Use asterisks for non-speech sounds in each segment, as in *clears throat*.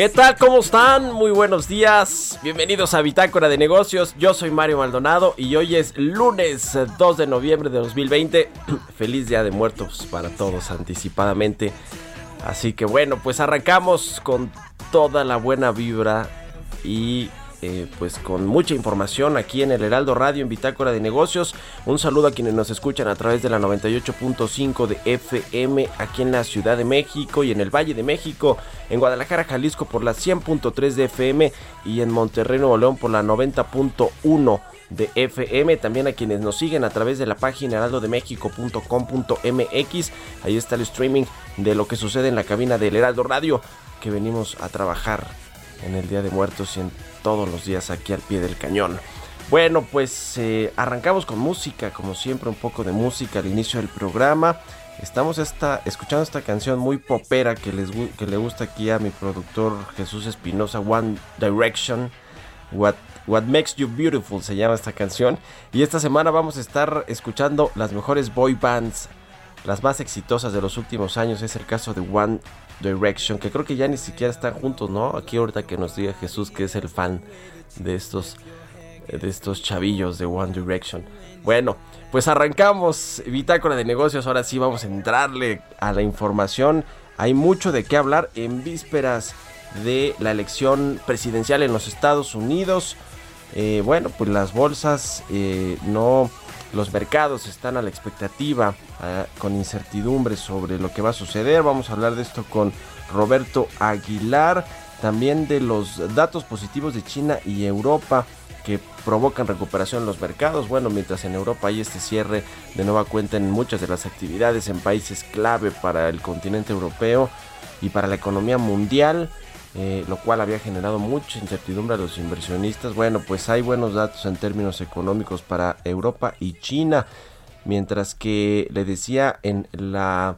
¿Qué tal? ¿Cómo están? Muy buenos días. Bienvenidos a Bitácora de Negocios. Yo soy Mario Maldonado y hoy es lunes eh, 2 de noviembre de 2020. *clears throat* Feliz Día de Muertos para todos anticipadamente. Así que bueno, pues arrancamos con toda la buena vibra y eh, pues con mucha información aquí en el Heraldo Radio en Bitácora de Negocios. Un saludo a quienes nos escuchan a través de la 98.5 de FM aquí en la Ciudad de México y en el Valle de México, en Guadalajara, Jalisco por la 100.3 de FM y en Monterrey, Nuevo León por la 90.1 de FM, también a quienes nos siguen a través de la página heraldodemexico.com.mx, ahí está el streaming de lo que sucede en la cabina del Heraldo Radio, que venimos a trabajar en el Día de Muertos y en todos los días aquí al pie del cañón. Bueno, pues eh, arrancamos con música, como siempre, un poco de música al inicio del programa. Estamos esta, escuchando esta canción muy popera que, les, que le gusta aquí a mi productor Jesús Espinosa, One Direction. What, What Makes You Beautiful se llama esta canción. Y esta semana vamos a estar escuchando las mejores boy bands, las más exitosas de los últimos años. Es el caso de One Direction, que creo que ya ni siquiera están juntos, ¿no? Aquí ahorita que nos diga Jesús que es el fan de estos de estos chavillos de One Direction. Bueno, pues arrancamos Bitácora de Negocios. Ahora sí vamos a entrarle a la información. Hay mucho de qué hablar en vísperas de la elección presidencial en los Estados Unidos. Eh, bueno, pues las bolsas eh, no, los mercados están a la expectativa, ah, con incertidumbre sobre lo que va a suceder. Vamos a hablar de esto con Roberto Aguilar, también de los datos positivos de China y Europa que provocan recuperación en los mercados. Bueno, mientras en Europa hay este cierre de nueva cuenta en muchas de las actividades en países clave para el continente europeo y para la economía mundial. Eh, lo cual había generado mucha incertidumbre a los inversionistas. Bueno, pues hay buenos datos en términos económicos para Europa y China, mientras que le decía en la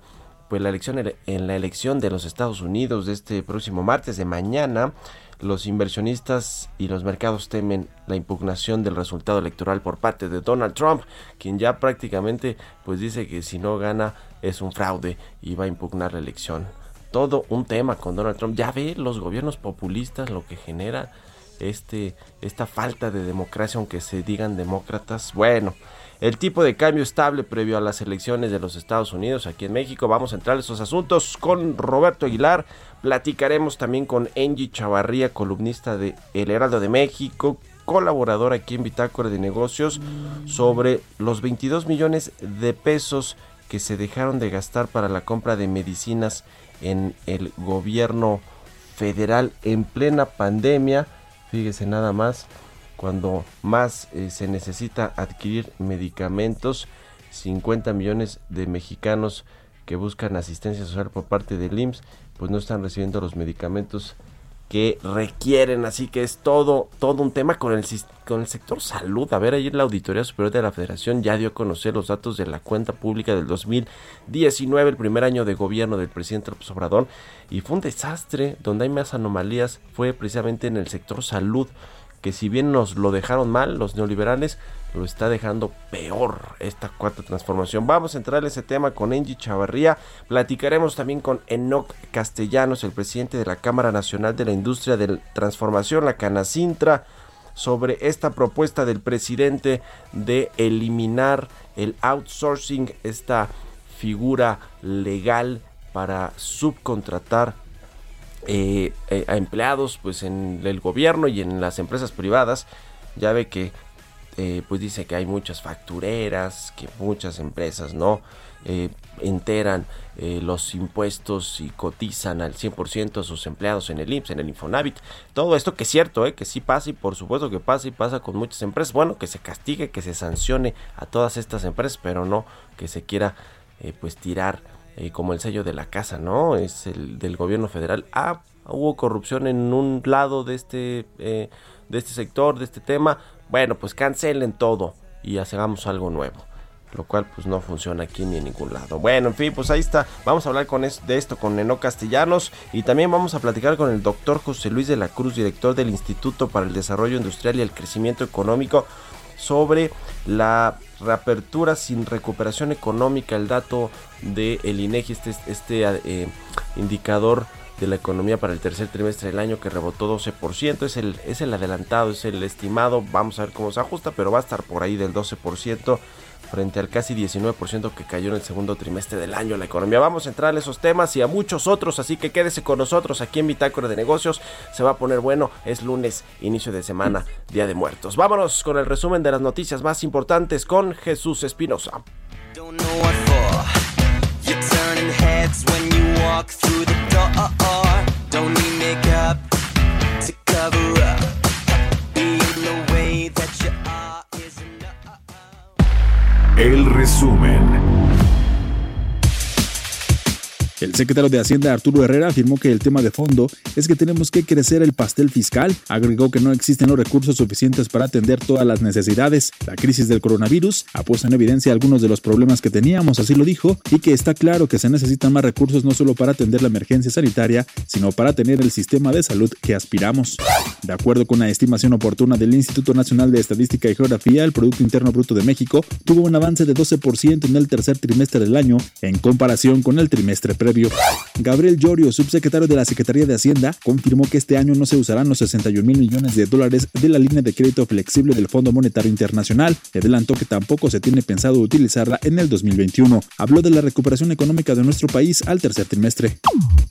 pues la elección en la elección de los Estados Unidos de este próximo martes de mañana, los inversionistas y los mercados temen la impugnación del resultado electoral por parte de Donald Trump, quien ya prácticamente pues dice que si no gana es un fraude y va a impugnar la elección todo un tema con Donald Trump. Ya ve los gobiernos populistas lo que genera este, esta falta de democracia, aunque se digan demócratas. Bueno, el tipo de cambio estable previo a las elecciones de los Estados Unidos aquí en México. Vamos a entrar a esos asuntos con Roberto Aguilar. Platicaremos también con Angie Chavarría, columnista de El Heraldo de México, colaborador aquí en Bitácora de Negocios, sobre los 22 millones de pesos que se dejaron de gastar para la compra de medicinas en el gobierno federal en plena pandemia. Fíjese nada más, cuando más eh, se necesita adquirir medicamentos, 50 millones de mexicanos que buscan asistencia social por parte del IMSS, pues no están recibiendo los medicamentos que requieren, así que es todo, todo un tema con el, con el sector salud. A ver, ayer la Auditoría Superior de la Federación ya dio a conocer los datos de la cuenta pública del 2019, el primer año de gobierno del presidente López y fue un desastre, donde hay más anomalías, fue precisamente en el sector salud, que si bien nos lo dejaron mal los neoliberales, lo está dejando peor esta cuarta transformación. Vamos a entrar en ese tema con Angie Chavarría. Platicaremos también con Enoc Castellanos, el presidente de la Cámara Nacional de la Industria de Transformación, la Canacintra, sobre esta propuesta del presidente de eliminar el outsourcing, esta figura legal para subcontratar eh, eh, a empleados pues en el gobierno y en las empresas privadas ya ve que eh, pues dice que hay muchas factureras, que muchas empresas no eh, enteran eh, los impuestos y cotizan al 100% a sus empleados en el IMSS, en el Infonavit. Todo esto que es cierto, que sí pasa y por supuesto que pasa y pasa con muchas empresas. Bueno, que se castigue, que se sancione a todas estas empresas, pero no que se quiera pues tirar como el sello de la casa, ¿no? Es el del gobierno federal. Ah, hubo corrupción en un lado de este, de este sector, de este tema bueno, pues cancelen todo y hagamos algo nuevo. Lo cual pues no funciona aquí ni en ningún lado. Bueno, en fin, pues ahí está. Vamos a hablar con de esto con Neno Castellanos y también vamos a platicar con el doctor José Luis de la Cruz, director del Instituto para el Desarrollo Industrial y el Crecimiento Económico, sobre la reapertura sin recuperación económica, el dato del el INEGI, este, este eh, indicador de la economía para el tercer trimestre del año que rebotó 12%. Es el, es el adelantado, es el estimado. Vamos a ver cómo se ajusta, pero va a estar por ahí del 12% frente al casi 19% que cayó en el segundo trimestre del año la economía. Vamos a entrar a esos temas y a muchos otros, así que quédese con nosotros aquí en Bitácora de Negocios. Se va a poner bueno, es lunes, inicio de semana, Día de Muertos. Vámonos con el resumen de las noticias más importantes con Jesús Espinosa. You're turning heads when you walk through the door. Don't need makeup to cover up. Being the way that you are is enough. El resumen. El secretario de Hacienda Arturo Herrera afirmó que el tema de fondo es que tenemos que crecer el pastel fiscal. Agregó que no existen los recursos suficientes para atender todas las necesidades. La crisis del coronavirus ha puesto en evidencia algunos de los problemas que teníamos, así lo dijo, y que está claro que se necesitan más recursos no solo para atender la emergencia sanitaria, sino para tener el sistema de salud que aspiramos. De acuerdo con la estimación oportuna del Instituto Nacional de Estadística y Geografía, el Producto Interno Bruto de México tuvo un avance de 12% en el tercer trimestre del año en comparación con el trimestre previo Gabriel Llorio, subsecretario de la Secretaría de Hacienda, confirmó que este año no se usarán los 61 mil millones de dólares de la línea de crédito flexible del Fondo Monetario Internacional y adelantó que tampoco se tiene pensado utilizarla en el 2021. Habló de la recuperación económica de nuestro país al tercer trimestre.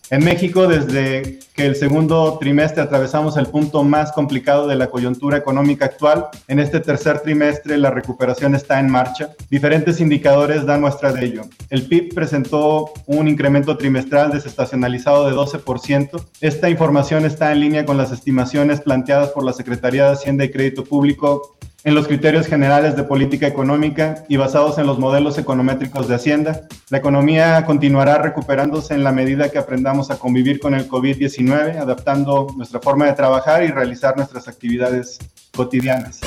En México, desde que el segundo trimestre atravesamos el punto más complicado de la coyuntura económica actual, en este tercer trimestre la recuperación está en marcha. Diferentes indicadores dan muestra de ello. El PIB presentó un incremento trimestral desestacionalizado de 12%. Esta información está en línea con las estimaciones planteadas por la Secretaría de Hacienda y Crédito Público en los criterios generales de política económica y basados en los modelos econométricos de Hacienda. La economía continuará recuperándose en la medida que aprendamos a convivir con el COVID-19, adaptando nuestra forma de trabajar y realizar nuestras actividades cotidianas.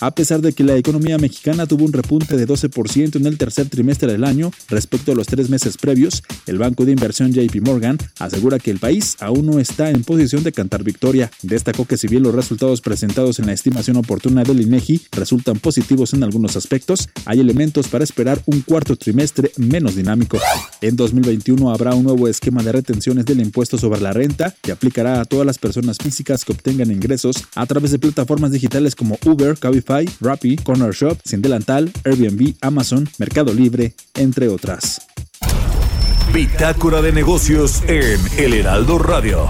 A pesar de que la economía mexicana tuvo un repunte de 12% en el tercer trimestre del año respecto a los tres meses previos, el banco de inversión JP Morgan asegura que el país aún no está en posición de cantar victoria. Destacó que si bien los resultados presentados en la estimación oportuna del INEGI resultan positivos en algunos aspectos, hay elementos para esperar un cuarto trimestre menos dinámico. En 2021 habrá un nuevo esquema de retenciones del impuesto sobre la renta que aplicará a todas las personas físicas que obtengan ingresos a través de plataformas digitales como Uber, Cabify, Rappi, Corner Shop, Sin Delantal, Airbnb, Amazon, Mercado Libre, entre otras. Bitácora de negocios en El Heraldo Radio.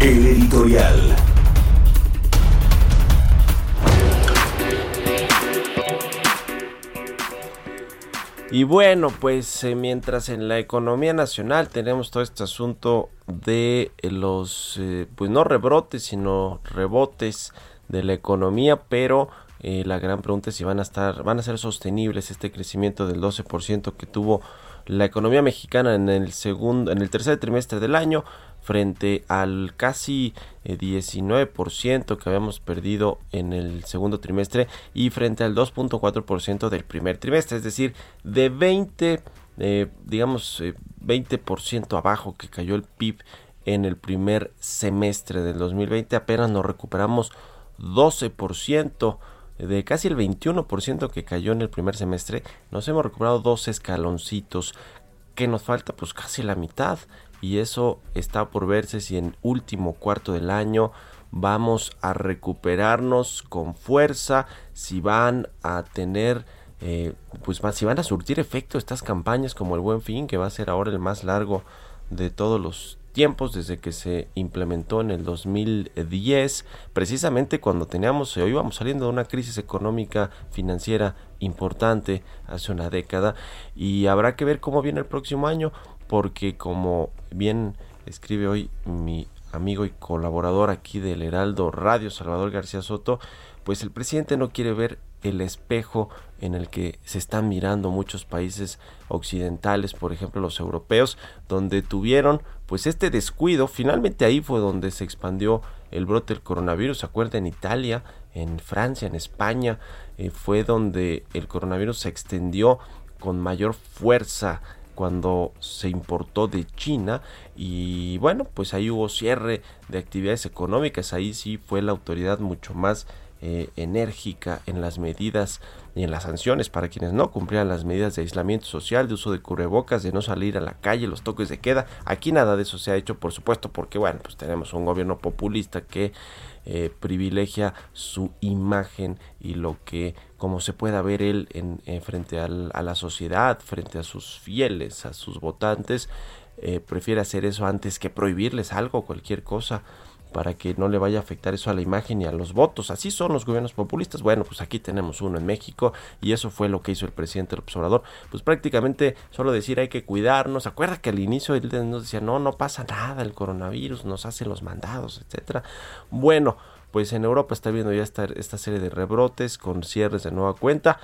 El editorial. Y bueno, pues eh, mientras en la economía nacional tenemos todo este asunto de eh, los, eh, pues no rebrotes, sino rebotes de la economía, pero la gran pregunta es si van a estar, van a ser sostenibles este crecimiento del 12% que tuvo la economía mexicana en el segundo, en el tercer trimestre del año, frente al casi 19% que habíamos perdido en el segundo trimestre y frente al 2.4% del primer trimestre, es decir, de 20 digamos 20% abajo que cayó el PIB en el primer semestre del 2020 apenas nos recuperamos 12% de casi el 21% que cayó en el primer semestre, nos hemos recuperado dos escaloncitos. que nos falta? Pues casi la mitad. Y eso está por verse si en último cuarto del año vamos a recuperarnos con fuerza, si van a tener, eh, pues si van a surtir efecto estas campañas como el Buen Fin, que va a ser ahora el más largo de todos los tiempos desde que se implementó en el 2010, precisamente cuando teníamos o íbamos saliendo de una crisis económica financiera importante hace una década y habrá que ver cómo viene el próximo año porque como bien escribe hoy mi amigo y colaborador aquí del Heraldo Radio Salvador García Soto, pues el presidente no quiere ver el espejo en el que se están mirando muchos países occidentales, por ejemplo los europeos, donde tuvieron pues este descuido, finalmente ahí fue donde se expandió el brote del coronavirus, se acuerda en Italia, en Francia, en España, eh, fue donde el coronavirus se extendió con mayor fuerza cuando se importó de China y bueno pues ahí hubo cierre de actividades económicas ahí sí fue la autoridad mucho más eh, enérgica en las medidas y en las sanciones para quienes no cumplían las medidas de aislamiento social, de uso de cubrebocas, de no salir a la calle, los toques de queda. Aquí nada de eso se ha hecho, por supuesto, porque bueno, pues tenemos un gobierno populista que eh, privilegia su imagen y lo que como se pueda ver él en, frente a la sociedad, frente a sus fieles, a sus votantes, eh, prefiere hacer eso antes que prohibirles algo, cualquier cosa para que no le vaya a afectar eso a la imagen y a los votos. Así son los gobiernos populistas. Bueno, pues aquí tenemos uno en México y eso fue lo que hizo el presidente del observador. Pues prácticamente solo decir hay que cuidarnos. Acuerda que al inicio él nos decía, no, no pasa nada, el coronavirus nos hace los mandados, etcétera. Bueno, pues en Europa está viendo ya esta, esta serie de rebrotes con cierres de nueva cuenta.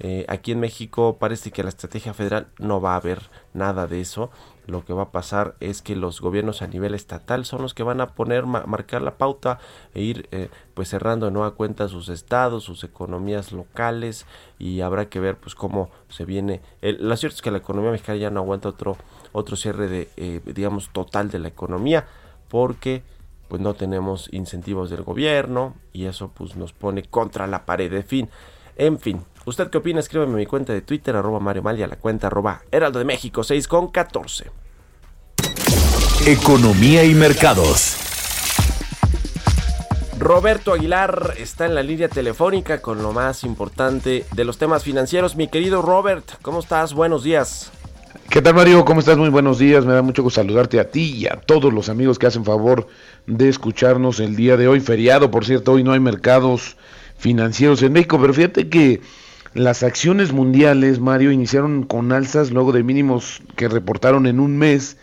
Eh, aquí en México parece que la estrategia federal no va a haber nada de eso lo que va a pasar es que los gobiernos a nivel estatal son los que van a poner, marcar la pauta e ir eh, pues cerrando de nueva cuenta sus estados, sus economías locales y habrá que ver pues cómo se viene. Lo cierto es que la economía mexicana ya no aguanta otro, otro cierre de, eh, digamos, total de la economía porque pues no tenemos incentivos del gobierno y eso pues nos pone contra la pared. de fin, en fin, ¿Usted qué opina? Escríbeme en mi cuenta de Twitter, arroba Mario Mal, y a la cuenta arroba Heraldo de México 6 con 14. Economía y mercados. Roberto Aguilar está en la línea telefónica con lo más importante de los temas financieros. Mi querido Robert, ¿cómo estás? Buenos días. ¿Qué tal Mario? ¿Cómo estás? Muy buenos días. Me da mucho gusto saludarte a ti y a todos los amigos que hacen favor de escucharnos el día de hoy. Feriado, por cierto, hoy no hay mercados financieros en México, pero fíjate que las acciones mundiales, Mario, iniciaron con alzas luego de mínimos que reportaron en un mes,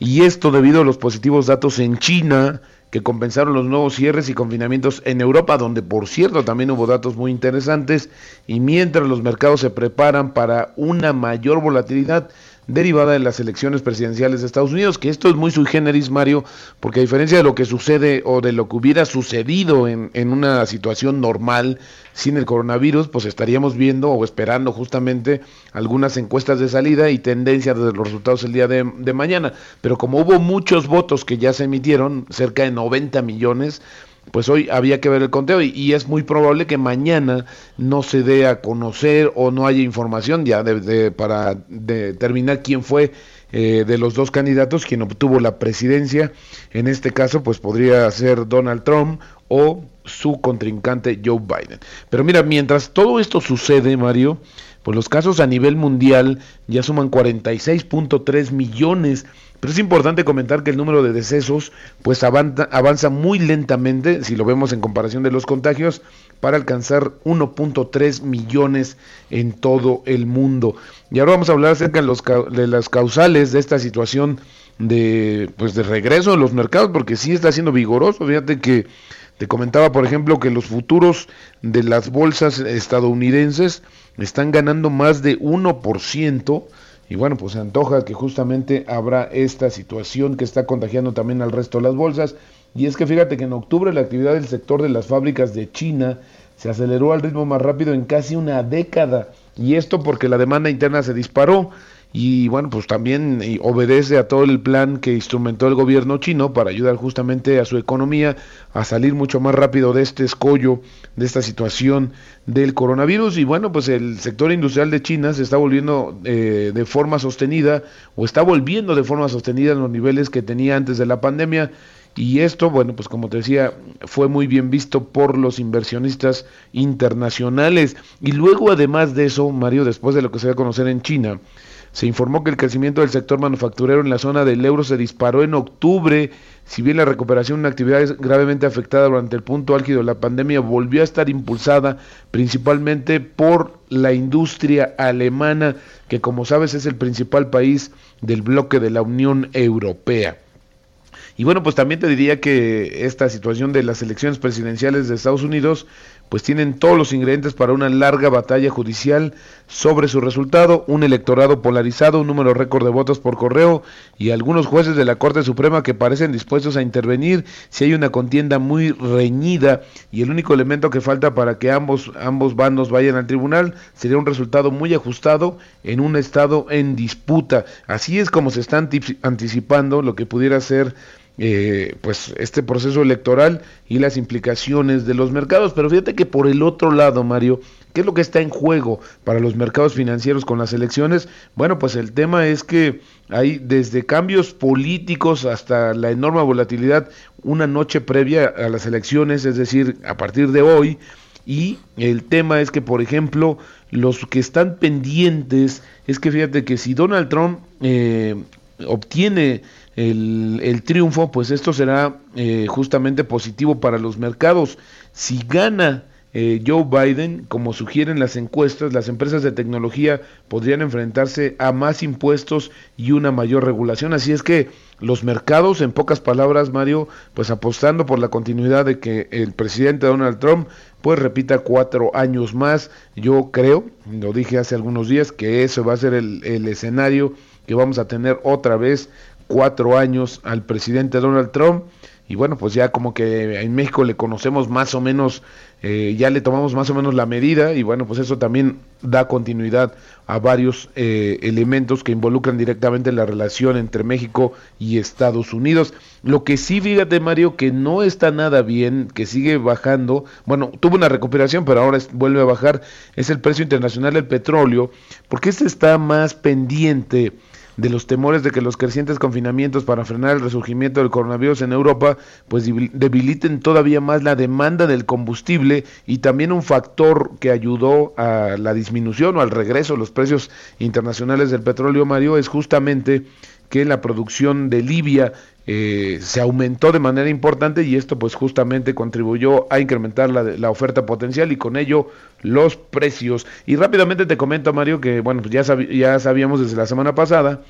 y esto debido a los positivos datos en China, que compensaron los nuevos cierres y confinamientos en Europa, donde por cierto también hubo datos muy interesantes, y mientras los mercados se preparan para una mayor volatilidad, derivada de las elecciones presidenciales de Estados Unidos, que esto es muy sui generis, Mario, porque a diferencia de lo que sucede o de lo que hubiera sucedido en, en una situación normal sin el coronavirus, pues estaríamos viendo o esperando justamente algunas encuestas de salida y tendencias de los resultados el día de, de mañana. Pero como hubo muchos votos que ya se emitieron, cerca de 90 millones, pues hoy había que ver el conteo y, es muy probable que mañana no se dé a conocer o no haya información ya de, para determinar quién fue eh, de los dos candidatos quien obtuvo la presidencia. En este caso, pues podría ser Donald Trump o su contrincante Joe Biden. Pero mira, mientras todo esto sucede, Mario, pues los casos a nivel mundial ya suman 46.3 millones pero es importante comentar que el número de decesos pues avanza, muy lentamente, si lo vemos en comparación de los contagios, para alcanzar 1.3 millones en todo el mundo. Y ahora vamos a hablar acerca de, las causales de esta situación de, pues de regreso de los mercados, porque sí está siendo vigoroso. Fíjate que te comentaba, por ejemplo, que los futuros de las bolsas estadounidenses están ganando más de 1% Y bueno, pues se antoja que justamente habrá esta situación que está contagiando también al resto de las bolsas. Y es que fíjate que en octubre la actividad del sector de las fábricas de China se aceleró al ritmo más rápido en casi una década. Y esto porque la demanda interna se disparó y bueno, pues también obedece a todo el plan que instrumentó el gobierno chino para ayudar justamente a su economía a salir mucho más rápido de este escollo, de esta situación del coronavirus. Y bueno, pues el sector industrial de China se está volviendo eh, de forma sostenida o está volviendo de forma sostenida en los niveles que tenía antes de la pandemia. Y esto, bueno, pues como te decía, fue muy bien visto por los inversionistas internacionales. Y luego, además de eso, Mario, después de lo que se va a conocer en China, se informó que el crecimiento del sector manufacturero en la zona del euro se disparó en octubre, si bien la recuperación de una actividad gravemente afectada durante el punto álgido de la pandemia volvió a estar impulsada principalmente por la industria alemana, que como sabes es el principal país del bloque de la Unión Europea. Y bueno, pues también te diría que esta situación de las elecciones presidenciales de Estados Unidos, pues tienen todos los ingredientes para una larga batalla judicial sobre su resultado, un electorado polarizado, un número récord de votos por correo y algunos jueces de la Corte Suprema que parecen dispuestos a intervenir si hay una contienda muy reñida y el único elemento que falta para que ambos, ambos bandos vayan al tribunal sería un resultado muy ajustado en un estado en disputa. Así es como se está anticipando lo que pudiera ser eh, pues este proceso electoral y las implicaciones de los mercados. Pero fíjate que por el otro lado, Mario, ¿qué es lo que está en juego para los mercados financieros con las elecciones? Bueno, pues el tema es que hay desde cambios políticos hasta la enorme volatilidad una noche previa a las elecciones, es decir, a partir de hoy. Y el tema es que, por ejemplo, los que están pendientes es que fíjate que si Donald Trump eh, obtiene el, triunfo, pues esto será eh, justamente positivo para los mercados. Si gana eh, Joe Biden, como sugieren las encuestas, las empresas de tecnología podrían enfrentarse a más impuestos y una mayor regulación. Así es que los mercados, en pocas palabras, Mario, pues apostando por la continuidad de que el presidente Donald Trump pues repita cuatro años más. Yo creo, lo dije hace algunos días, que eso va a ser el, el escenario que vamos a tener otra vez cuatro años al presidente Donald Trump. Y bueno, pues ya como que en México le conocemos más o menos, eh, ya le tomamos más o menos la medida y bueno, pues eso también da continuidad a varios eh, elementos que involucran directamente la relación entre México y Estados Unidos. Lo que sí, fíjate Mario, que no está nada bien, que sigue bajando, bueno, tuvo una recuperación, pero ahora vuelve a bajar, es el precio internacional del petróleo, porque este está más pendiente de los temores de que los crecientes confinamientos para frenar el resurgimiento del coronavirus en Europa pues debiliten todavía más la demanda del combustible y también un factor que ayudó a la disminución o al regreso de los precios internacionales del petróleo Mario es justamente que la producción de Libia eh, se aumentó de manera importante y esto pues justamente contribuyó a incrementar la, la, oferta potencial y con ello los precios. Y rápidamente te comento Mario que bueno pues ya, ya sabíamos desde la semana pasada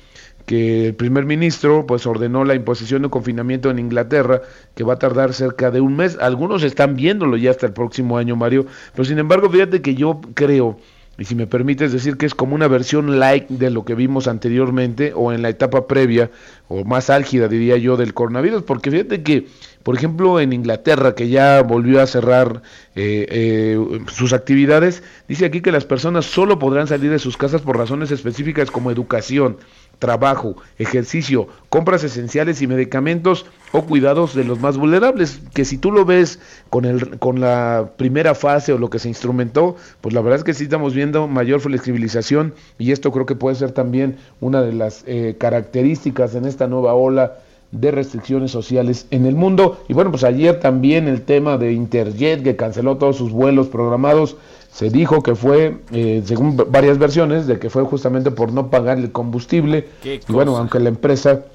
que el primer ministro pues ordenó la imposición de confinamiento en Inglaterra que va a tardar cerca de un mes. Algunos están viéndolo ya hasta el próximo año Mario, pero sin embargo fíjate que yo creo y si me permites decir que es como una versión light de lo que vimos anteriormente o en la etapa previa o más álgida diría yo del coronavirus, porque fíjate que, por ejemplo, en Inglaterra, que ya volvió a cerrar eh, eh, sus actividades, dice aquí que las personas solo podrán salir de sus casas por razones específicas como educación, trabajo, ejercicio, compras esenciales y medicamentos o cuidados de los más vulnerables, que si tú lo ves con, el, con la primera fase o lo que se instrumentó, pues la verdad es que sí estamos viendo mayor flexibilización y esto creo que puede ser también una de las eh, características en esta nueva ola de restricciones sociales en el mundo. Y bueno, pues ayer también el tema de Interjet que canceló todos sus vuelos programados se dijo que fue, eh, según varias versiones, de que fue justamente por no pagar el combustible. Y bueno, aunque la empresa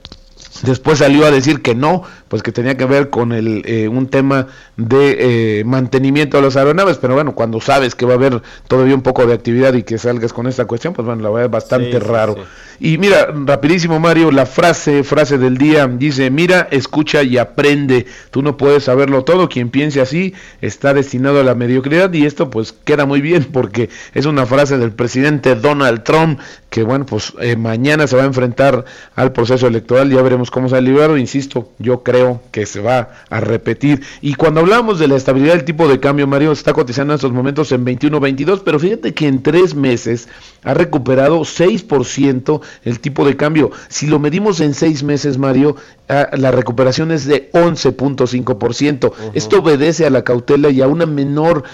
Después salió a decir que no, pues que tenía que ver con el, eh, un tema de eh, mantenimiento de las aeronaves, pero bueno, cuando sabes que va a haber todavía un poco de actividad y que salgas con esta cuestión, pues bueno, la verdad es bastante Sí, sí, raro. sí. Y mira, rapidísimo Mario, la frase, frase del día dice, mira, escucha y aprende. Tú no puedes saberlo todo, quien piense así está destinado a la mediocridad y esto pues queda muy bien porque es una frase del presidente Donald Trump que bueno, pues eh, mañana se va a enfrentar al proceso electoral, ya veremos cómo se ha librado, insisto, yo creo que se va a repetir. Y cuando hablamos de la estabilidad del tipo de cambio, Mario, se está cotizando en estos momentos en 21.22, pero fíjate que en tres meses ha recuperado 6% el tipo de cambio. Si lo medimos en seis meses, Mario, ah, la recuperación es de 11.5%. Esto obedece a la cautela y a una menor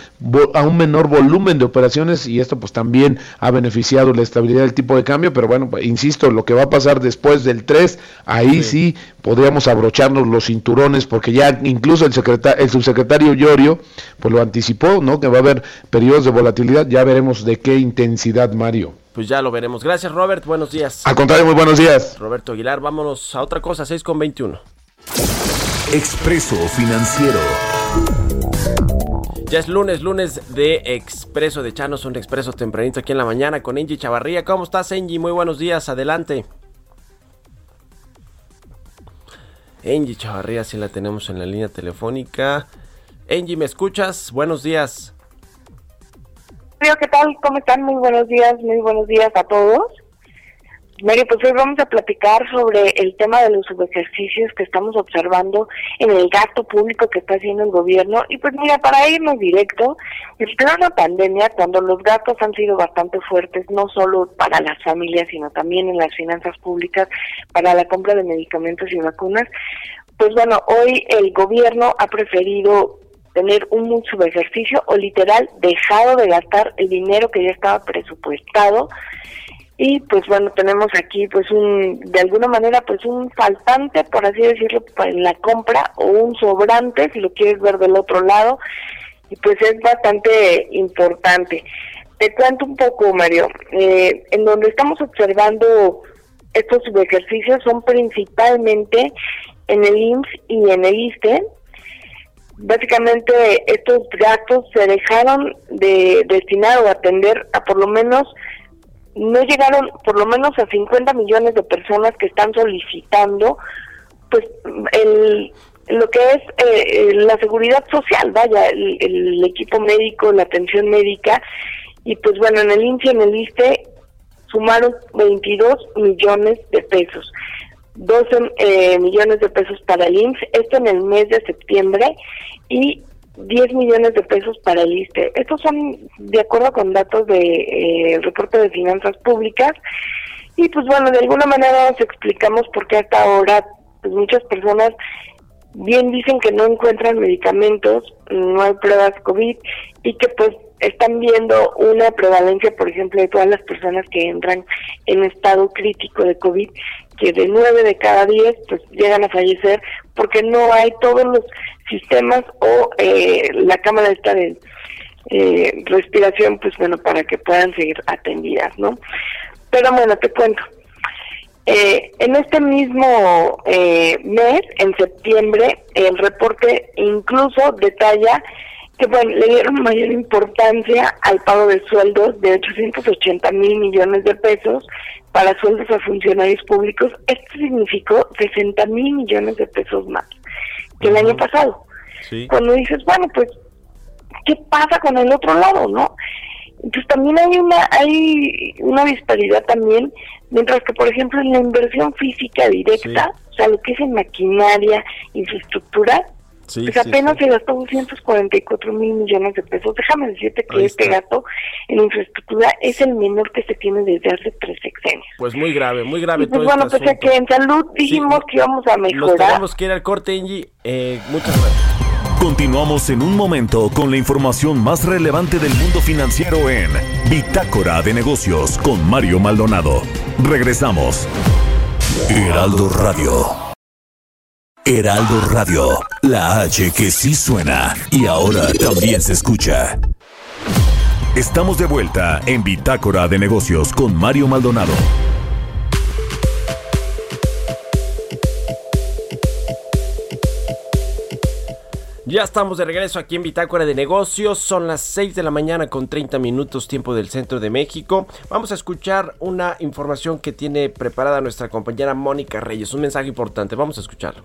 a un menor volumen de operaciones y esto pues también ha beneficiado la estabilidad del tipo de cambio, pero bueno, insisto, lo que va a pasar después del 3, ahí sí, podríamos abrocharnos los cinturones porque ya incluso el secretario el subsecretario Llorio pues lo anticipó, ¿no? Que va a haber periodos de volatilidad, ya veremos de qué intensidad, Mario. Pues ya lo veremos. Gracias, Robert. Buenos días. Al contrario, muy buenos días. Roberto Aguilar, vámonos a otra cosa, 6 con 21. Expreso Financiero. Ya es lunes, lunes de Expreso de Chanos, un expreso tempranito aquí en la mañana con Angie Chavarría. ¿Cómo estás, Angie? Muy buenos días, adelante. Angie Chavarría, sí la tenemos en la línea telefónica. Angie, ¿me escuchas? Buenos días. ¿qué tal? ¿Cómo están? Muy buenos días, muy buenos días a todos. Mario, pues hoy vamos a platicar sobre el tema de los subejercicios que estamos observando en el gasto público que está haciendo el gobierno. Y pues mira, para irnos directo, de la pandemia, cuando los gastos han sido bastante fuertes, no solo para las familias, sino también en las finanzas públicas, para la compra de medicamentos y vacunas, pues bueno, hoy el gobierno ha preferido tener un subejercicio o literal dejado de gastar el dinero que ya estaba presupuestado y pues bueno tenemos aquí pues un de alguna manera pues un faltante por así decirlo para la compra o un sobrante si lo quieres ver del otro lado y pues es bastante importante. Te cuento un poco Mario. Eh, en donde estamos observando estos subejercicios son principalmente en el IMSS y en el ISTE básicamente estos gastos se dejaron de destinar o atender a por lo menos no llegaron por lo menos a 50 millones de personas que están solicitando pues el lo que es eh, la seguridad social, vaya, el, el, equipo médico, la atención médica, y pues bueno, en el INSS y en el ISTE sumaron 22 millones de pesos. 12 eh, millones de pesos para el IMSS, esto en el mes de septiembre, y 10 millones de pesos para el ISTE. Estos son de acuerdo con datos de eh, reporte de finanzas públicas, y pues bueno, de alguna manera nos explicamos por qué hasta ahora pues muchas personas bien dicen que no encuentran medicamentos, no hay pruebas COVID, y que pues están viendo una prevalencia, por ejemplo, de todas las personas que entran en estado crítico de COVID, que de nueve de cada diez pues llegan a fallecer porque no hay todos los sistemas o eh, la cámara esta de eh, respiración, pues bueno, para que puedan seguir atendidas, ¿no? Pero bueno, te cuento. Eh, en este mismo eh, mes, en septiembre, el reporte incluso detalla que bueno, le dieron mayor importancia al pago de sueldos de 880 mil millones de pesos para sueldos a funcionarios públicos. Esto significó 60 mil millones de pesos más que el año pasado. Sí. Cuando dices, bueno, pues, ¿qué pasa con el otro lado, no? Entonces también hay una hay una disparidad también, mientras que, por ejemplo, en la inversión física directa, sí. o sea, lo que es en maquinaria, infraestructura, Sí, pues sí, apenas sí. se gastó 244 mil millones de pesos. Déjame decirte que este gasto en infraestructura es el menor que se tiene desde hace tres sexenios. Pues muy grave, muy grave Y pues todo bueno, este asunto. que en salud dijimos que íbamos a Nos mejorar. tenemos que ir al corte, Angie. Eh, muchas gracias. Continuamos en un momento con la información más relevante del mundo financiero en Bitácora de Negocios con Mario Maldonado. Regresamos. Heraldo Radio. Heraldo Radio, la H que sí suena y ahora también se escucha. Estamos de vuelta en Bitácora de Negocios con Mario Maldonado. Ya estamos de regreso aquí en Bitácora de Negocios. Son las 6 de la mañana con 30 minutos tiempo del centro de México. Vamos a escuchar una información que tiene preparada nuestra compañera Mónica Reyes. Un mensaje importante. Vamos a escucharlo.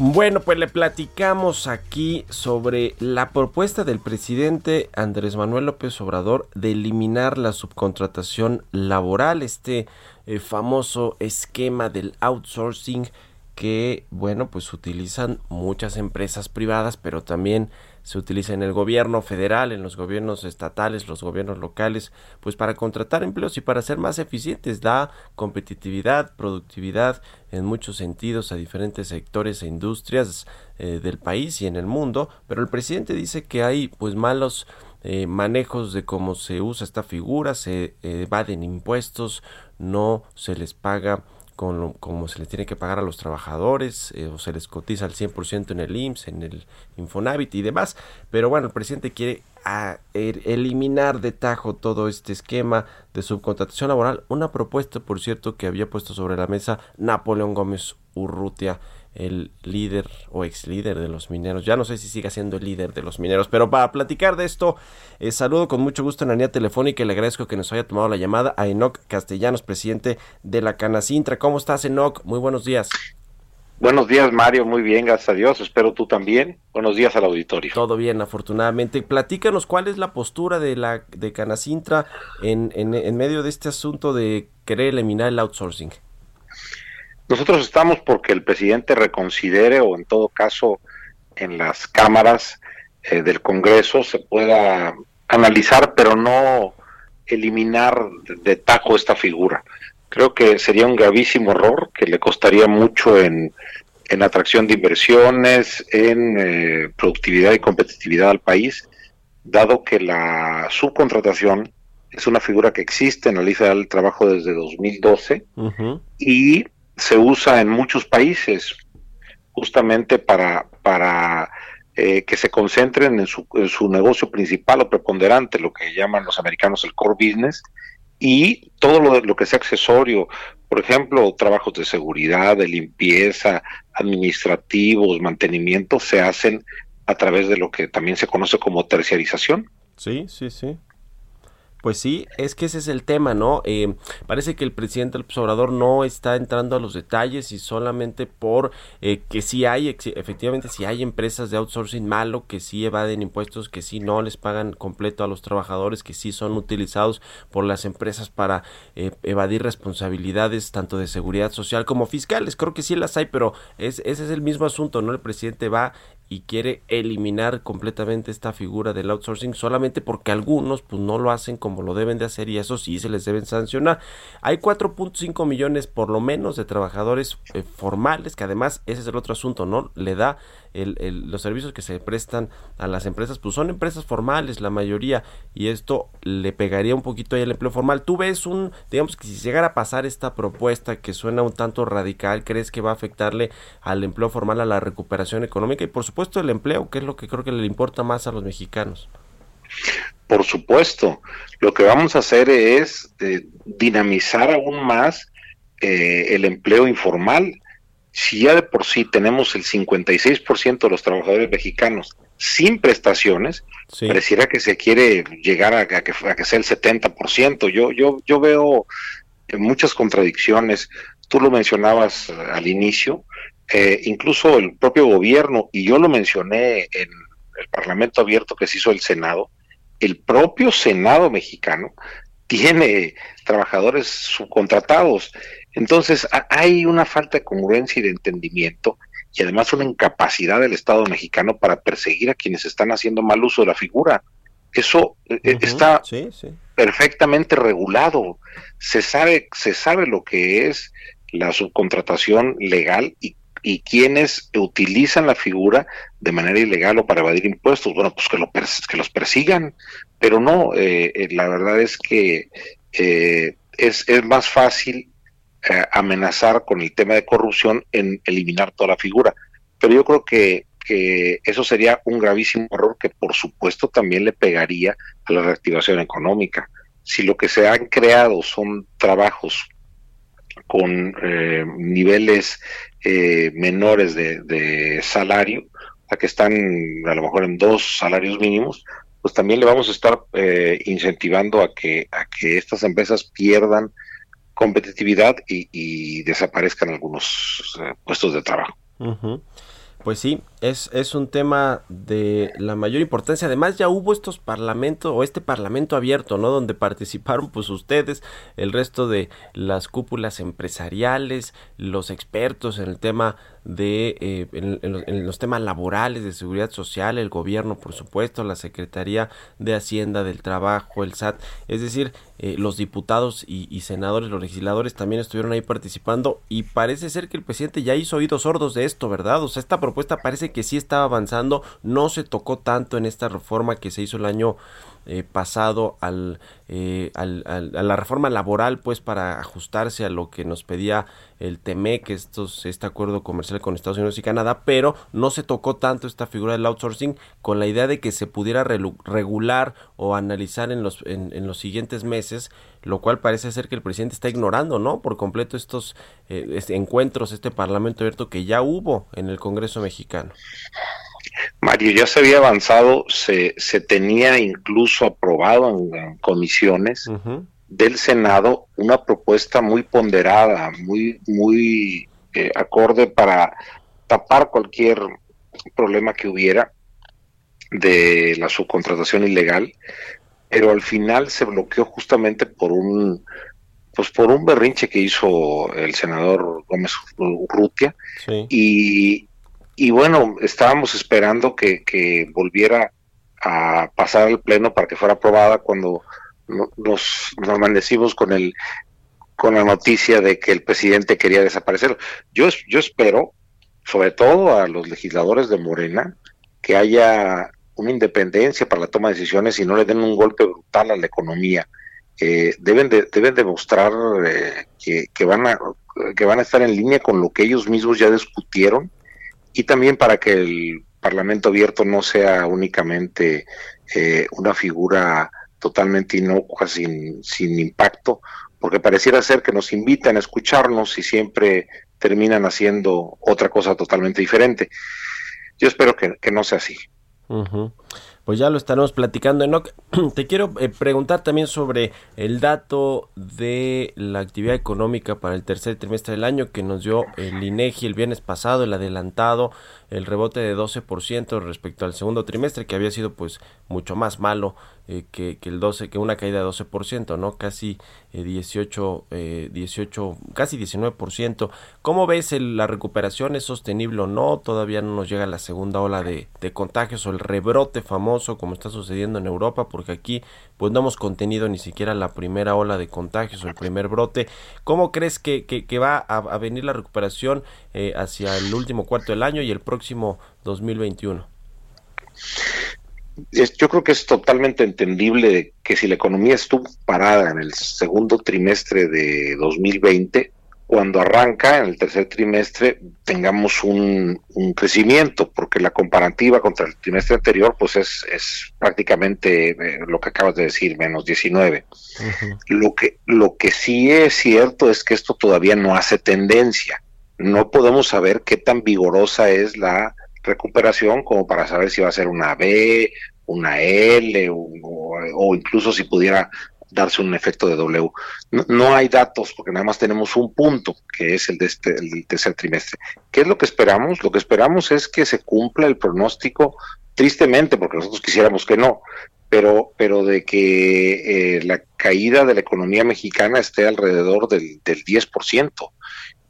Bueno, pues le platicamos aquí sobre la propuesta del presidente Andrés Manuel López Obrador de eliminar la subcontratación laboral, este eh, famoso esquema del outsourcing que, bueno, pues utilizan muchas empresas privadas, pero también se utiliza en el gobierno federal, en los gobiernos estatales, los gobiernos locales, pues para contratar empleos y para ser más eficientes, da competitividad, productividad en muchos sentidos a diferentes sectores e industrias eh, del país y en el mundo, pero el presidente dice que hay pues malos eh, manejos de cómo se usa esta figura, se evaden impuestos, no se les paga con como se les tiene que pagar a los trabajadores, eh, o se les cotiza al 100% en el IMSS, en el Infonavit y demás. Pero bueno, el presidente quiere a, er, eliminar de tajo todo este esquema de subcontratación laboral. Una propuesta, por cierto, que había puesto sobre la mesa Napoleón Gómez Urrutia el líder o ex líder de los mineros. Ya no sé si siga siendo el líder de los mineros, pero para platicar de esto, eh, saludo con mucho gusto en la línea telefónica y le agradezco que nos haya tomado la llamada a Enoc Castellanos, presidente de la Canacintra. ¿Cómo estás, Enoc? Muy buenos días. Buenos días, Mario. Muy bien, gracias a Dios. Espero tú también. Buenos días al auditorio. Todo bien, afortunadamente. Platícanos cuál es la postura de la de Canacintra en, en, en medio de este asunto de querer eliminar el outsourcing. Nosotros estamos porque el presidente reconsidere o en todo caso en las cámaras eh, del Congreso se pueda analizar, pero no eliminar de tajo esta figura. Creo que sería un gravísimo error que le costaría mucho en, en atracción de inversiones, en eh, productividad y competitividad al país, dado que la subcontratación es una figura que existe en la lista del trabajo desde 2012 y se usa en muchos países justamente para, para eh, que se concentren en su, su, negocio principal o preponderante, lo que llaman los americanos el core business, y todo lo, lo que sea accesorio, por ejemplo, trabajos de seguridad, de limpieza, administrativos, mantenimiento, se hacen a través de lo que también se conoce como terciarización. Sí, sí, sí. Pues sí, es que ese es el tema, ¿no? Eh, parece que el presidente del Obrador no está entrando a los detalles y solamente por eh, que sí hay, efectivamente, si hay empresas de outsourcing malo, que sí evaden impuestos, que sí no les pagan completo a los trabajadores, que sí son utilizados por las empresas para eh, evadir responsabilidades tanto de seguridad social como fiscales. Creo que sí las hay, pero es, ese es el mismo asunto, ¿no? El presidente va y quiere eliminar completamente esta figura del outsourcing solamente porque algunos pues no lo hacen como lo deben de hacer y eso sí se les deben sancionar. Hay 4.5 millones por lo menos de trabajadores eh, formales que además ese es el otro asunto, ¿no? Le da el, los servicios que se prestan a las empresas pues son empresas formales la mayoría y esto le pegaría un poquito ahí al empleo formal. Tú ves un, digamos que si llegara a pasar esta propuesta que suena un tanto radical, ¿crees que va a afectarle al empleo formal, a la recuperación económica y por supuesto puesto el empleo, que es lo que creo que le importa más a los mexicanos. Por supuesto, lo que vamos a hacer es eh, dinamizar aún más eh, el empleo informal. Si ya de por sí tenemos el 56% de los trabajadores mexicanos sin prestaciones, pareciera que se quiere llegar a, que, a que sea el 70%. Yo, yo, yo veo muchas contradicciones. Tú lo mencionabas al inicio, eh, incluso el propio gobierno, y yo lo mencioné en el Parlamento abierto que se hizo el Senado, el propio Senado mexicano *laughs* tiene trabajadores subcontratados. Entonces hay una falta de congruencia y de entendimiento y además una incapacidad del Estado mexicano para perseguir a quienes están haciendo mal uso de la figura. Eso eh, está perfectamente regulado. Se sabe, se sabe lo que es la subcontratación legal y, y quienes utilizan la figura de manera ilegal o para evadir impuestos. Bueno, pues que, lo que los persigan, pero no, eh, eh, la verdad es que eh, es, es más fácil amenazar con el tema de corrupción en eliminar toda la figura. Pero yo creo que que eso sería un gravísimo error que por supuesto también le pegaría a la reactivación económica. Si lo que se han creado son trabajos con eh, niveles eh, menores de, salario, a que están a lo mejor en dos salarios mínimos, pues también le vamos a estar eh, incentivando a que, a que estas empresas pierdan competitividad y, desaparezcan algunos puestos de trabajo. Pues sí, es, es un tema de la mayor importancia. Además ya hubo estos parlamentos o este parlamento abierto, ¿no? Donde participaron pues ustedes, el resto de las cúpulas empresariales, los expertos en el tema de eh, en, los temas laborales de seguridad social, el gobierno por supuesto, la Secretaría de Hacienda del Trabajo, el SAT, es decir, eh, los diputados y, y, senadores, los legisladores también estuvieron ahí participando y parece ser que el presidente ya hizo oídos sordos de esto, ¿verdad? O sea, esta propuesta parece que sí estaba avanzando, no se tocó tanto en esta reforma que se hizo el año eh, pasado al, eh, al, a la reforma laboral pues para ajustarse a lo que nos pedía el TEMEC, estos, este acuerdo comercial con Estados Unidos y Canadá, pero no se tocó tanto esta figura del outsourcing con la idea de que se pudiera regular o analizar en los, en, los siguientes meses, lo cual parece ser que el presidente está ignorando, ¿no? Por completo estos eh, encuentros, este parlamento abierto que ya hubo en el Congreso mexicano. Mario, ya se había avanzado, se, se tenía incluso aprobado en, comisiones del Senado una propuesta muy ponderada, muy, muy eh, acorde para tapar cualquier problema que hubiera de la subcontratación ilegal, pero al final se bloqueó justamente por un pues por un berrinche que hizo el senador Gómez Urrutia y, y bueno, estábamos esperando que, volviera a pasar al pleno para que fuera aprobada cuando nos, nos amanecimos con el con la noticia de que el presidente quería desaparecer. Yo, yo espero, sobre todo a los legisladores de Morena, que haya una independencia para la toma de decisiones y no le den un golpe brutal a la economía. Eh, deben de, deben demostrar eh, que, que, van a, que van a estar en línea con lo que ellos mismos ya discutieron y también para que el Parlamento abierto no sea únicamente eh, una figura totalmente inocua, sin, sin impacto, porque pareciera ser que nos invitan a escucharnos y siempre terminan haciendo otra cosa totalmente diferente. Yo espero que, no sea así pues ya lo estaremos platicando. Enoch, *clears throat* te quiero eh, preguntar también sobre el dato de la actividad económica para el tercer trimestre del año que nos dio el INEGI el viernes pasado, el adelantado, el rebote de 12% respecto al segundo trimestre que había sido pues mucho más malo eh, que, el 12, que una caída de 12%, ¿no? Casi eh, 18, eh, 18, casi 19%. ¿Cómo ves el, la recuperación? ¿Es sostenible o no? Todavía no nos llega la segunda ola de, de, contagios o el rebrote famoso como está sucediendo en Europa, porque aquí pues no hemos contenido ni siquiera la primera ola de contagios o el primer brote. ¿Cómo crees que, va a, a, venir la recuperación eh, hacia el último cuarto del año y el próximo 2021? yo creo que es totalmente entendible que si la economía estuvo parada en el segundo trimestre de 2020, cuando arranca en el tercer trimestre tengamos un, crecimiento, porque la comparativa contra el trimestre anterior pues es, es prácticamente eh, lo que acabas de decir, menos 19. lo, que, lo que sí es cierto es que esto todavía no hace tendencia. No podemos saber qué tan vigorosa es la recuperación como para saber si va a ser una B, una L o, incluso si pudiera darse un efecto de W. No, hay datos porque nada más tenemos un punto, que es el de este, el tercer trimestre. ¿Qué es lo que esperamos? Lo que esperamos es que se cumpla el pronóstico, tristemente, porque nosotros quisiéramos que no, pero, pero de que eh, la caída de la economía mexicana esté alrededor del, del 10%.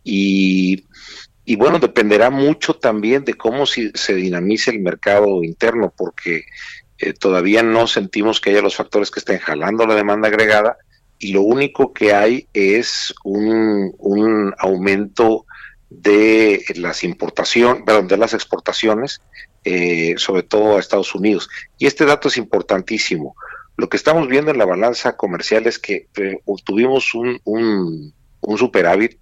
Y y bueno, dependerá mucho también de cómo si, se dinamice el mercado interno, porque eh, todavía no sentimos que haya los factores que estén jalando la demanda agregada y lo único que hay es un, un aumento de las importaciones, de las exportaciones, eh, sobre todo a Estados Unidos. Y este dato es importantísimo. Lo que estamos viendo en la balanza comercial es que eh, obtuvimos un, un superávit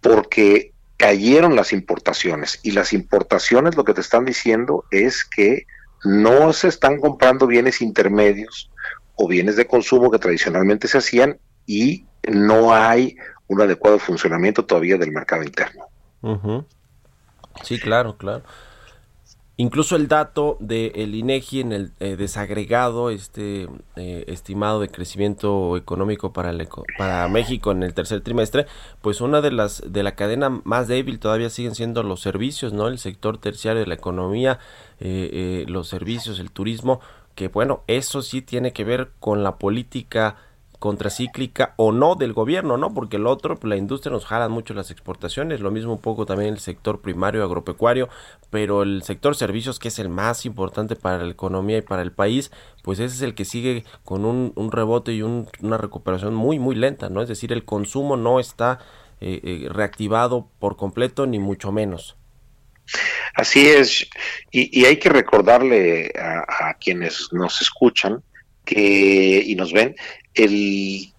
porque cayeron las importaciones y las importaciones lo que te están diciendo es que no se están comprando bienes intermedios o bienes de consumo que tradicionalmente se hacían y no hay un adecuado funcionamiento todavía del mercado interno. Sí, claro, claro. Incluso el dato del INEGI en el eh, desagregado, este eh, estimado de crecimiento económico para, para México en el tercer trimestre, pues una de las de la cadena más débil todavía siguen siendo los servicios, ¿no? El sector terciario de la economía, eh, los servicios, el turismo, que bueno, eso sí tiene que ver con la política contracíclica o no del gobierno, ¿no? Porque el otro, pues, la industria nos jala mucho las exportaciones, lo mismo un poco también el sector primario agropecuario, pero el sector servicios, que es el más importante para la economía y para el país, pues ese es el que sigue con un, rebote y una recuperación muy, muy lenta, ¿no? Es decir, el consumo no está eh, eh, reactivado por completo, ni mucho menos. Así es, y, hay que recordarle a, a quienes nos escuchan, que, y nos ven, el,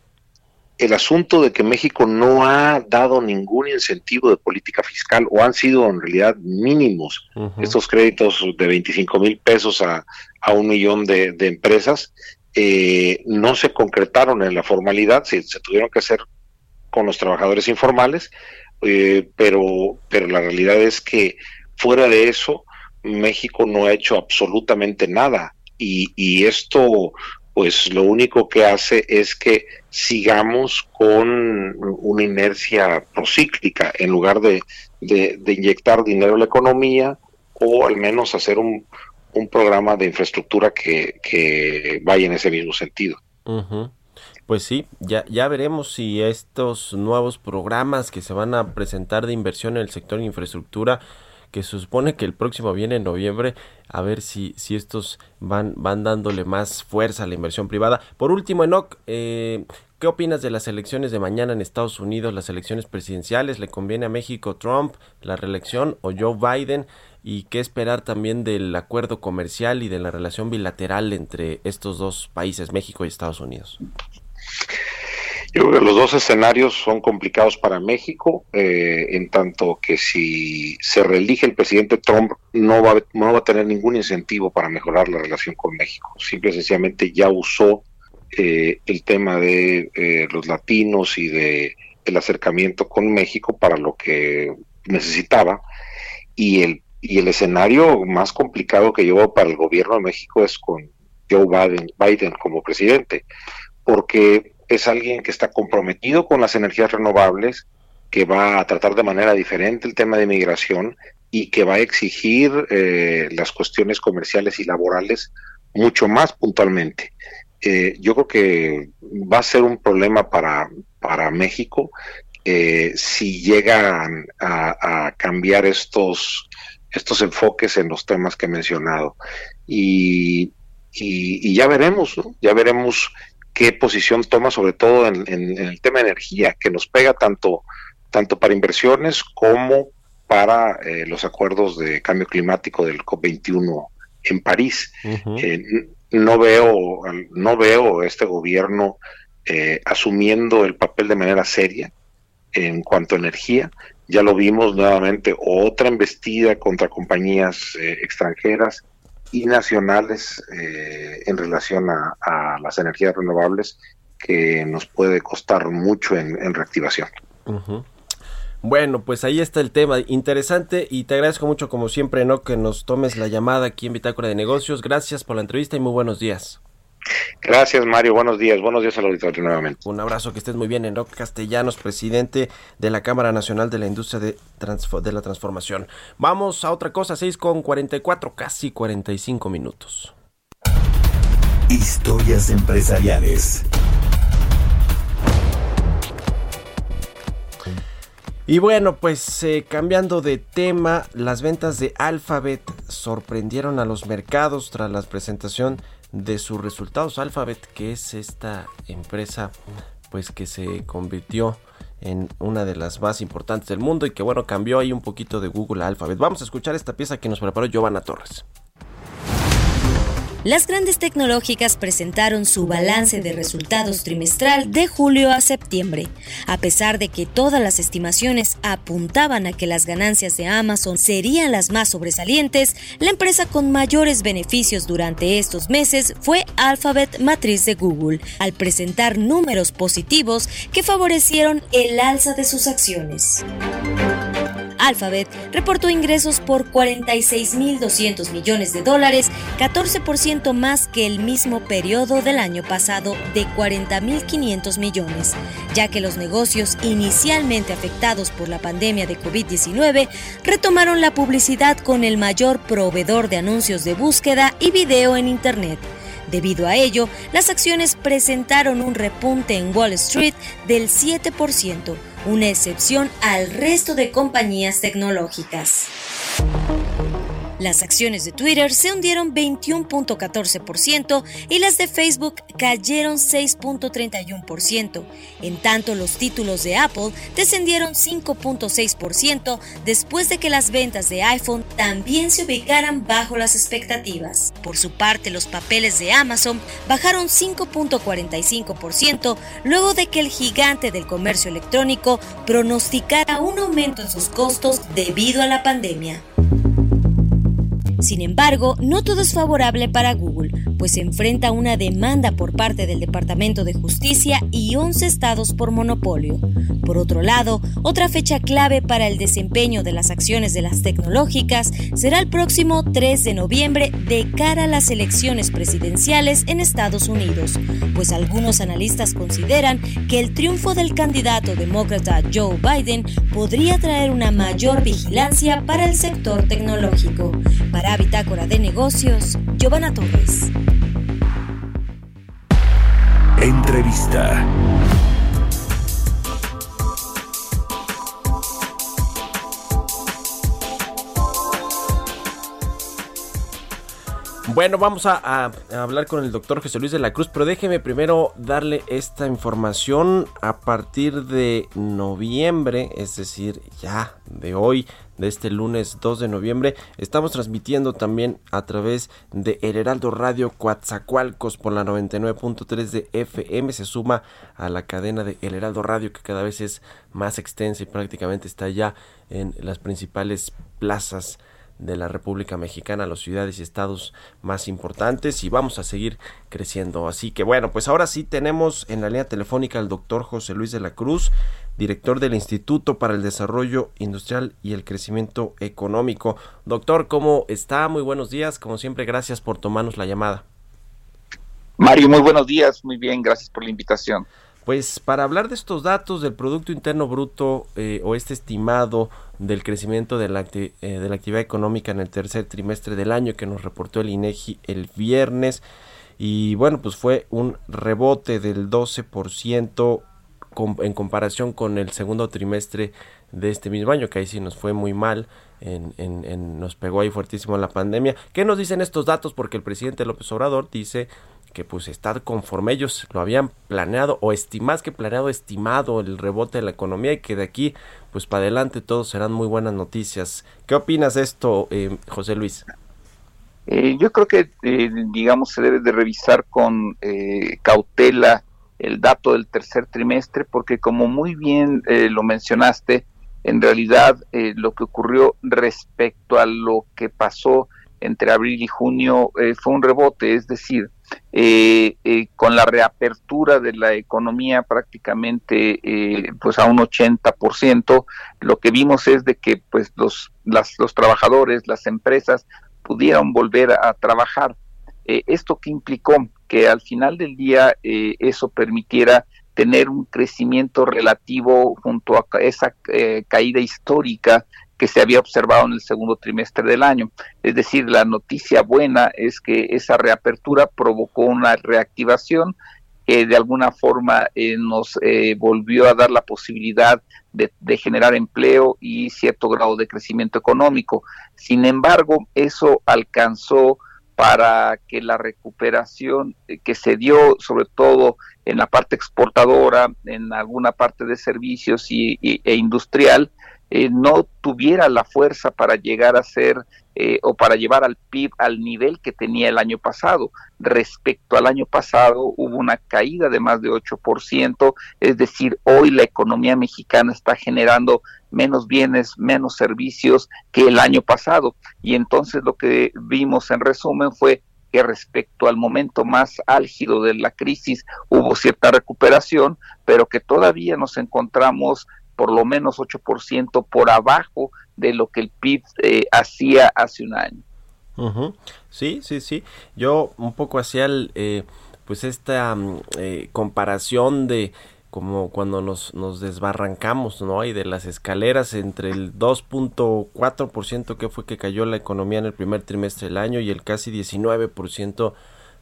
el asunto de que México no ha dado ningún incentivo de política fiscal o han sido en realidad mínimos estos créditos de 25 mil pesos a, a, un millón de, empresas, eh, no se concretaron en la formalidad, se, se, tuvieron que hacer con los trabajadores informales, eh, pero, pero la realidad es que fuera de eso, México no ha hecho absolutamente nada. Y, y esto pues lo único que hace es que sigamos con una inercia procíclica en lugar de, inyectar dinero a la economía o al menos hacer un, programa de infraestructura que, vaya en ese mismo sentido. Pues sí, ya, ya veremos si estos nuevos programas que se van a presentar de inversión en el sector de infraestructura que se supone que el próximo viene en noviembre, a ver si, si estos van, van dándole más fuerza a la inversión privada. Por último, Enoch, eh, ¿qué opinas de las elecciones de mañana en Estados Unidos, las elecciones presidenciales? ¿Le conviene a México Trump, la reelección o Joe Biden? ¿Y qué esperar también del acuerdo comercial y de la relación bilateral entre estos dos países, México y Estados Unidos? Yo creo que los dos escenarios son complicados para México, eh, en tanto que si se reelige el presidente Trump no va, no va a tener ningún incentivo para mejorar la relación con México. Simple y sencillamente ya usó eh, el tema de eh, los latinos y de el acercamiento con México para lo que necesitaba y el y el escenario más complicado que llevó para el gobierno de México es con Joe Biden, Biden como presidente, porque es alguien que está comprometido con las energías renovables, que va a tratar de manera diferente el tema de migración y que va a exigir eh, las cuestiones comerciales y laborales mucho más puntualmente. Eh, yo creo que va a ser un problema para, para México eh, si llegan a, cambiar estos, estos enfoques en los temas que he mencionado. Y, y, ya veremos, ¿no? ya veremos qué posición toma, sobre todo en, el tema de energía, que nos pega tanto, tanto para inversiones como para eh, los acuerdos de cambio climático del COP21 en París. Eh, no veo, no veo este gobierno eh, asumiendo el papel de manera seria en cuanto a energía. Ya lo vimos nuevamente, otra embestida contra compañías extranjeras y nacionales eh, en relación a, las energías renovables que nos puede costar mucho en, reactivación. Bueno, pues ahí está el tema. Interesante y te agradezco mucho como siempre, ¿no? Que nos tomes la llamada aquí en Bitácora de Negocios. Gracias por la entrevista y muy buenos días. Gracias, Mario. Buenos días. Buenos días al auditorio nuevamente. Un abrazo, que estés muy bien. Enrique Castellanos, presidente de la Cámara Nacional de la Industria de, de la Transformación. Vamos a otra cosa, 6 con 44, casi 45 minutos. Historias empresariales. Y bueno, pues eh, cambiando de tema, las ventas de Alphabet sorprendieron a los mercados tras la presentación de sus resultados. Alphabet, que es esta empresa pues que se convirtió en una de las más importantes del mundo y que bueno, cambió ahí un poquito de Google a Alphabet. Vamos a escuchar esta pieza que nos preparó Giovanna Torres. Las grandes tecnológicas presentaron su balance de resultados trimestral de julio a septiembre. A pesar de que todas las estimaciones apuntaban a que las ganancias de Amazon serían las más sobresalientes, la empresa con mayores beneficios durante estos meses fue Alphabet matriz de Google, al presentar números positivos que favorecieron el alza de sus acciones. Alphabet reportó ingresos por 46.200 millones de dólares, 14% más que el mismo periodo del año pasado de 40.500 millones, ya que los negocios inicialmente afectados por la pandemia de COVID-19 retomaron la publicidad con el mayor proveedor de anuncios de búsqueda y video en Internet. Debido a ello, las acciones presentaron un repunte en Wall Street del 7%, una excepción al resto de compañías tecnológicas. Las acciones de Twitter se hundieron 21.14% y las de Facebook cayeron 6.31%. En tanto, los títulos de Apple descendieron 5.6% después de que las ventas de iPhone también se ubicaran bajo las expectativas. Por su parte, los papeles de Amazon bajaron 5.45% luego de que el gigante del comercio electrónico pronosticara un aumento en sus costos debido a la pandemia. Sin embargo, no todo es favorable para Google, pues enfrenta una demanda por parte del Departamento de Justicia y 11 estados por monopolio. Por otro lado, otra fecha clave para el desempeño de las acciones de las tecnológicas será el próximo 3 de noviembre de cara a las elecciones presidenciales en Estados Unidos, pues algunos analistas consideran que el triunfo del candidato demócrata Joe Biden podría traer una mayor vigilancia para el sector tecnológico. Para Bitácora de Negocios, Giovanna Torres. Entrevista. Bueno, vamos a, a- a hablar con el doctor José Luis de la Cruz, pero déjeme primero darle esta información a partir de noviembre, es decir, ya de hoy, de este lunes 2 de noviembre, estamos transmitiendo también a través de El Heraldo Radio Coatzacoalcos por la 99.3 de FM, se suma a la cadena de El Heraldo Radio que cada vez es más extensa y prácticamente está ya en las principales plazas de la República Mexicana, las ciudades y estados más importantes y vamos a seguir creciendo. Así que bueno, pues ahora sí tenemos en la línea telefónica al doctor José Luis de la Cruz, director del Instituto para el Desarrollo Industrial y el Crecimiento Económico. Doctor, ¿cómo está? Muy buenos días. Como siempre, gracias por tomarnos la llamada. Mario, muy buenos días, muy bien, gracias por la invitación. Pues para hablar de estos datos del Producto Interno Bruto eh, o este estimado del crecimiento de la, eh, de la actividad económica en el tercer trimestre del año que nos reportó el INEGI el viernes y bueno pues fue un rebote del 12% com- en comparación con el segundo trimestre de este mismo año que ahí sí nos fue muy mal en, en- en- nos pegó ahí fuertísimo la pandemia ¿qué nos dicen estos datos? porque el presidente López Obrador dice que pues está conforme ellos lo habían planeado o más que planeado estimado el rebote de la economía y que de aquí pues para adelante todos serán muy buenas noticias. ¿Qué opinas de esto, eh, José Luis? Eh, yo creo que, eh, digamos, se debe de revisar con eh, cautela el dato del tercer trimestre, porque como muy bien eh, lo mencionaste, en realidad lo que ocurrió respecto a lo que pasó entre abril y junio fue un rebote, es decir, eh, eh, con la reapertura de la economía prácticamente eh, pues a un 80%, lo que vimos es de que pues los, los trabajadores, las empresas pudieron volver a, trabajar. Esto que implicó que al final del día eso permitiera tener un crecimiento relativo junto a esa caída histórica que se había observado en el segundo trimestre del año. Es decir, la noticia buena es que esa reapertura provocó una reactivación que de alguna forma eh, nos eh, volvió a dar la posibilidad de, generar empleo y cierto grado de crecimiento económico. Sin embargo, eso alcanzó para que la recuperación que se dio, sobre todo en la parte exportadora, en alguna parte de servicios y, y, e industrial, eh, no tuviera la fuerza para llegar a ser eh, o para llevar al PIB al nivel que tenía el año pasado. Respecto al año pasado hubo una caída de más de 8%, es decir, hoy la economía mexicana está generando menos bienes, menos servicios que el año pasado. Y entonces lo que vimos en resumen fue que respecto al momento más álgido de la crisis hubo cierta recuperación, pero que todavía nos encontramos por lo menos 8% por abajo de lo que el PIB eh, hacía hace un año. Sí, sí, sí. Yo un poco hacía el, eh, pues esta mm, eh, comparación de como cuando nos, nos desbarrancamos, ¿no? Y de las escaleras entre el 2.4% que fue que cayó la economía en el primer trimestre del año y el casi 19%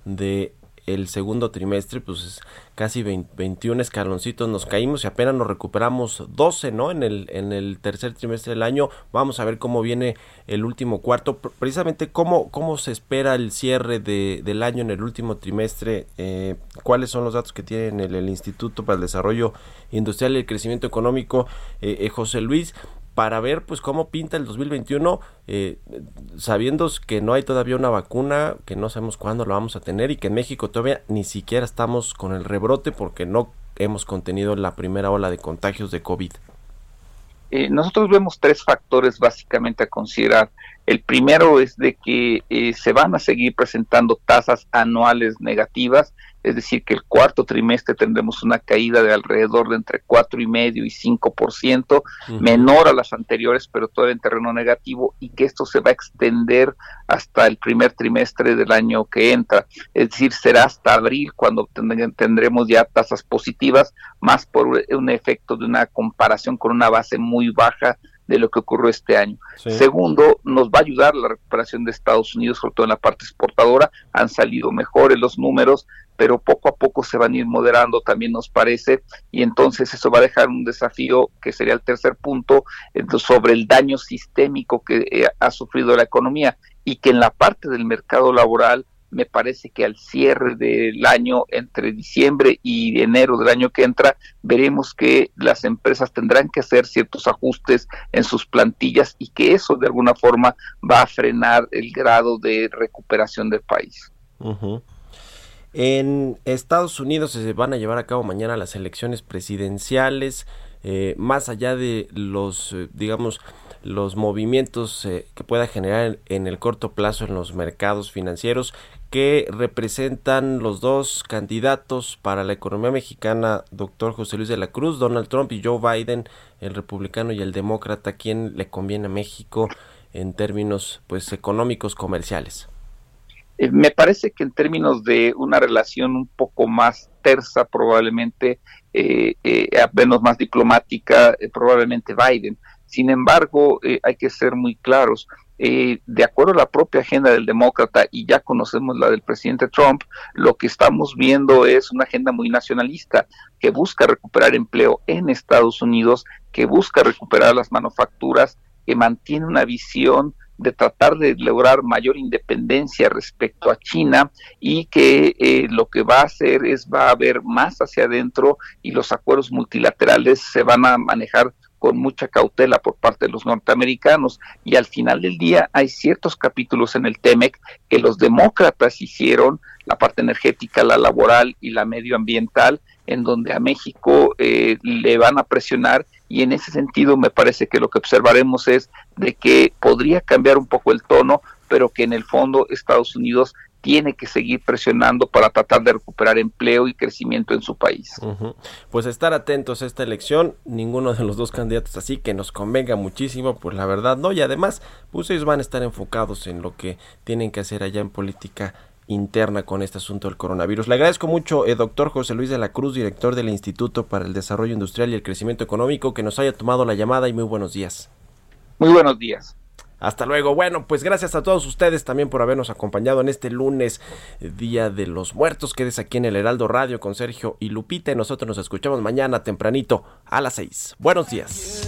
de el segundo trimestre, pues casi 21 escaloncitos nos caímos y apenas nos recuperamos 12, ¿no? En el, en el tercer trimestre del año. Vamos a ver cómo viene el último cuarto. Precisamente cómo, cómo se espera el cierre de, del año en el último trimestre. Eh, ¿Cuáles son los datos que tiene el, el, Instituto para el Desarrollo Industrial y el Crecimiento Económico, eh, eh, José Luis? Para ver pues cómo pinta el 2021 eh, sabiendo que no hay todavía una vacuna que no sabemos cuándo la vamos a tener y que en México todavía ni siquiera estamos con el rebrote porque no hemos contenido la primera ola de contagios de COVID. Eh, nosotros vemos tres factores básicamente a considerar. El primero es de que eh, se van a seguir presentando tasas anuales negativas es decir, que el cuarto trimestre tendremos una caída de alrededor de entre cuatro y medio y 5%, menor a las anteriores, pero todavía en terreno negativo, y que esto se va a extender hasta el primer trimestre del año que entra. Es decir, será hasta abril cuando tendremos ya tasas positivas, más por un efecto de una comparación con una base muy baja de lo que ocurrió este año. Segundo, nos va a ayudar la recuperación de Estados Unidos, sobre todo en la parte exportadora. Han salido mejores los números, pero poco a poco se van a ir moderando, también nos parece, y entonces eso va a dejar un desafío que sería el tercer punto sobre el daño sistémico que eh, ha sufrido la economía y que en la parte del mercado laboral me parece que al cierre del año, entre diciembre y enero del año que entra, veremos que las empresas tendrán que hacer ciertos ajustes en sus plantillas y que eso de alguna forma va a frenar el grado de recuperación del país. En Estados Unidos se van a llevar a cabo mañana las elecciones presidenciales, eh, más allá de los, eh, digamos, los movimientos eh, que pueda generar en, el corto plazo en los mercados financieros que representan los dos candidatos para la economía mexicana, doctor José Luis de la Cruz, Donald Trump y Joe Biden, el republicano y el demócrata, quien le conviene a México en términos pues económicos comerciales. Eh, me parece que en términos de una relación un poco más tersa, probablemente, eh, eh, menos más diplomática, eh, probablemente Biden. Sin embargo, hay que ser muy claros. de acuerdo a la propia agenda del demócrata, y ya conocemos la del presidente Trump, lo que estamos viendo es una agenda muy nacionalista que busca recuperar empleo en Estados Unidos, que busca recuperar las manufacturas, que mantiene una visión de tratar de lograr mayor independencia respecto a China y que eh, lo que va a hacer es va a haber más hacia adentro y los acuerdos multilaterales se van a manejar con mucha cautela por parte de los norteamericanos y al final del día hay ciertos capítulos en el TEMEC que los demócratas hicieron, la parte energética, la laboral y la medioambiental, en donde a México eh, le van a presionar y en ese sentido me parece que lo que observaremos es de que podría cambiar un poco el tono, pero que en el fondo Estados Unidos tiene que seguir presionando para tratar de recuperar empleo y crecimiento en su país. Pues estar atentos a esta elección, ninguno de los dos candidatos así que nos convenga muchísimo, pues la verdad no, y además pues ellos van a estar enfocados en lo que tienen que hacer allá en política interna con este asunto del coronavirus. Le agradezco mucho, eh, doctor José Luis de la Cruz, director del Instituto para el Desarrollo Industrial y el Crecimiento Económico, que nos haya tomado la llamada y muy buenos días. Muy buenos días. Hasta luego. Bueno, pues gracias a todos ustedes también por habernos acompañado en este lunes, eh, Día de los Muertos. Quedes aquí en el Heraldo Radio con Sergio y Lupita y nosotros nos escuchamos mañana tempranito a las 6. Buenos días.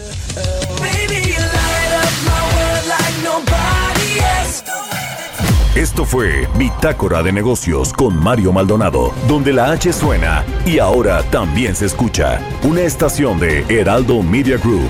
Esto fue Bitácora de Negocios con Mario Maldonado, donde la H suena y ahora también se escucha. Una estación de Heraldo Media Group.